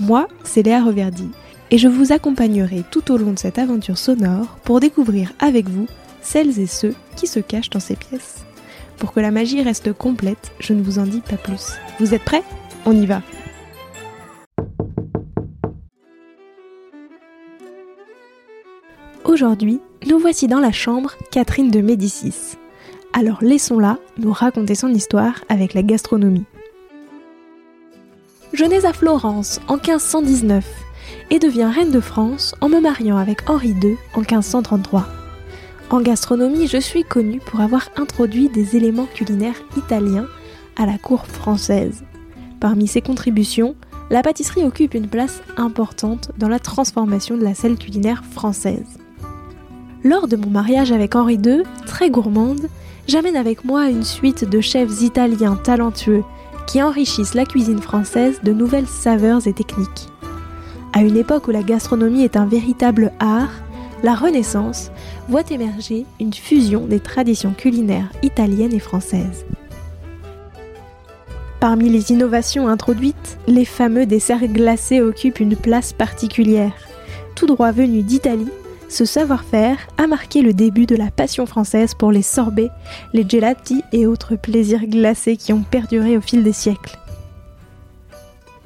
Moi, c'est Léa Reverdy, et je vous accompagnerai tout au long de cette aventure sonore pour découvrir avec vous celles et ceux qui se cachent dans ces pièces. Pour que la magie reste complète, je ne vous en dis pas plus. Vous êtes prêts? On y va Aujourd'hui, nous voici dans la chambre Catherine de Médicis. Alors laissons-la nous raconter son histoire avec la gastronomie. Je nais à Florence en 1519 et deviens reine de France en me mariant avec Henri II en 1533. En gastronomie, je suis connue pour avoir introduit des éléments culinaires italiens à la cour française. Parmi ses contributions, la pâtisserie occupe une place importante dans la transformation de la scène culinaire française. Lors de mon mariage avec Henri II, très gourmande, j'amène avec moi une suite de chefs italiens talentueux qui enrichissent la cuisine française de nouvelles saveurs et techniques. À une époque où la gastronomie est un véritable art, la Renaissance voit émerger une fusion des traditions culinaires italiennes et françaises. Parmi les innovations introduites, les fameux desserts glacés occupent une place particulière. Tout droit venu d'Italie, ce savoir-faire a marqué le début de la passion française pour les sorbets, les gelati et autres plaisirs glacés qui ont perduré au fil des siècles.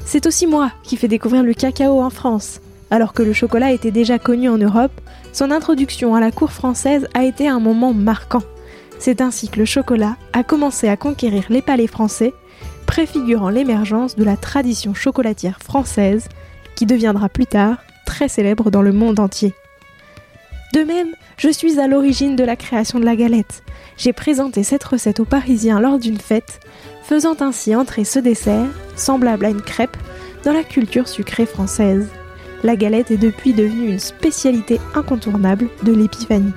C'est aussi moi qui fais découvrir le cacao en France. Alors que le chocolat était déjà connu en Europe, son introduction à la cour française a été un moment marquant. C'est ainsi que le chocolat a commencé à conquérir les palais français, préfigurant l'émergence de la tradition chocolatière française, qui deviendra plus tard très célèbre dans le monde entier. De même, je suis à l'origine de la création de la galette. J'ai présenté cette recette aux Parisiens lors d'une fête, faisant ainsi entrer ce dessert, semblable à une crêpe, dans la culture sucrée française. La galette est depuis devenue une spécialité incontournable de l'épiphanie.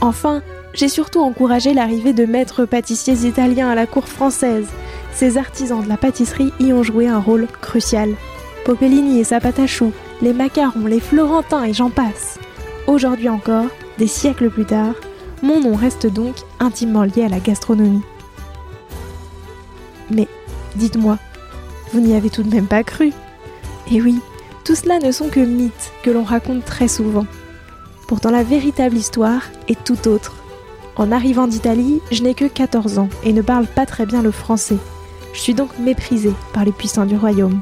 Enfin, j'ai surtout encouragé l'arrivée de maîtres pâtissiers italiens à la cour française. Ces artisans de la pâtisserie y ont joué un rôle crucial. Popellini et sa pâte à choux, les macarons, les florentins et j'en passe. Aujourd'hui encore, des siècles plus tard, mon nom reste donc intimement lié à la gastronomie. Mais, dites-moi, vous n'y avez tout de même pas cru Eh oui, tout cela ne sont que mythes que l'on raconte très souvent. Pourtant la véritable histoire est tout autre. En arrivant d'Italie, je n'ai que 14 ans et ne parle pas très bien le français. Je suis donc méprisée par les puissants du royaume.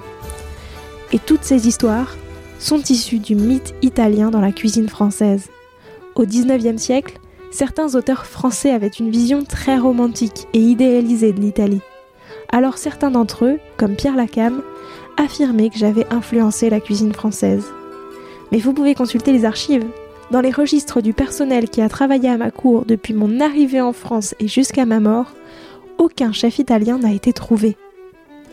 Et toutes ces histoires, sont issus du mythe italien dans la cuisine française. Au XIXe siècle, certains auteurs français avaient une vision très romantique et idéalisée de l'Italie. Alors certains d'entre eux, comme Pierre Lacam, affirmaient que j'avais influencé la cuisine française. Mais vous pouvez consulter les archives. Dans les registres du personnel qui a travaillé à ma cour depuis mon arrivée en France et jusqu'à ma mort, aucun chef italien n'a été trouvé.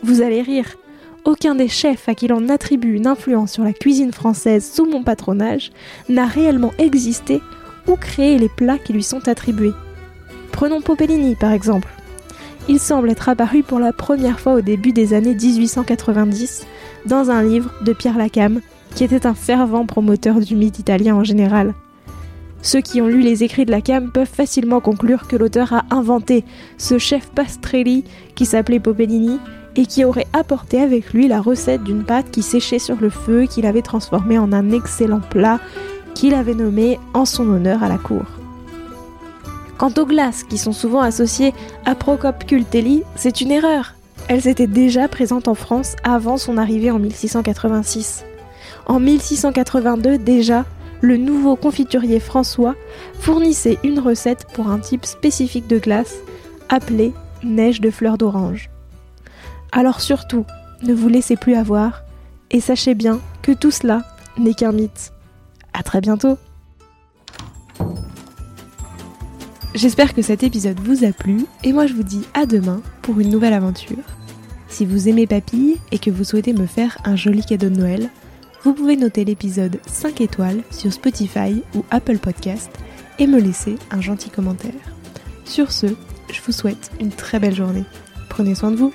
Vous allez rire, aucun des chefs à qui l'on attribue une influence sur la cuisine française sous mon patronage n'a réellement existé ou créé les plats qui lui sont attribués. Prenons Popellini par exemple. Il semble être apparu pour la première fois au début des années 1890 dans un livre de Pierre Lacam, qui était un fervent promoteur du mythe italien en général. Ceux qui ont lu les écrits de Lacam peuvent facilement conclure que l'auteur a inventé ce chef Pastrelli qui s'appelait Popellini et qui aurait apporté avec lui la recette d'une pâte qui séchait sur le feu qu'il avait transformée en un excellent plat qu'il avait nommé en son honneur à la cour. Quant aux glaces, qui sont souvent associées à Procope Cultelli, c'est une erreur. Elles étaient déjà présentes en France avant son arrivée en 1686. En 1682 déjà, le nouveau confiturier François fournissait une recette pour un type spécifique de glace appelée neige de fleurs d'orange. Alors surtout, ne vous laissez plus avoir et sachez bien que tout cela n'est qu'un mythe. À très bientôt J'espère que cet épisode vous a plu et moi je vous dis à demain pour une nouvelle aventure. Si vous aimez Papille et que vous souhaitez me faire un joli cadeau de Noël, vous pouvez noter l'épisode 5 étoiles sur Spotify ou Apple Podcast et me laisser un gentil commentaire. Sur ce, je vous souhaite une très belle journée. Prenez soin de vous.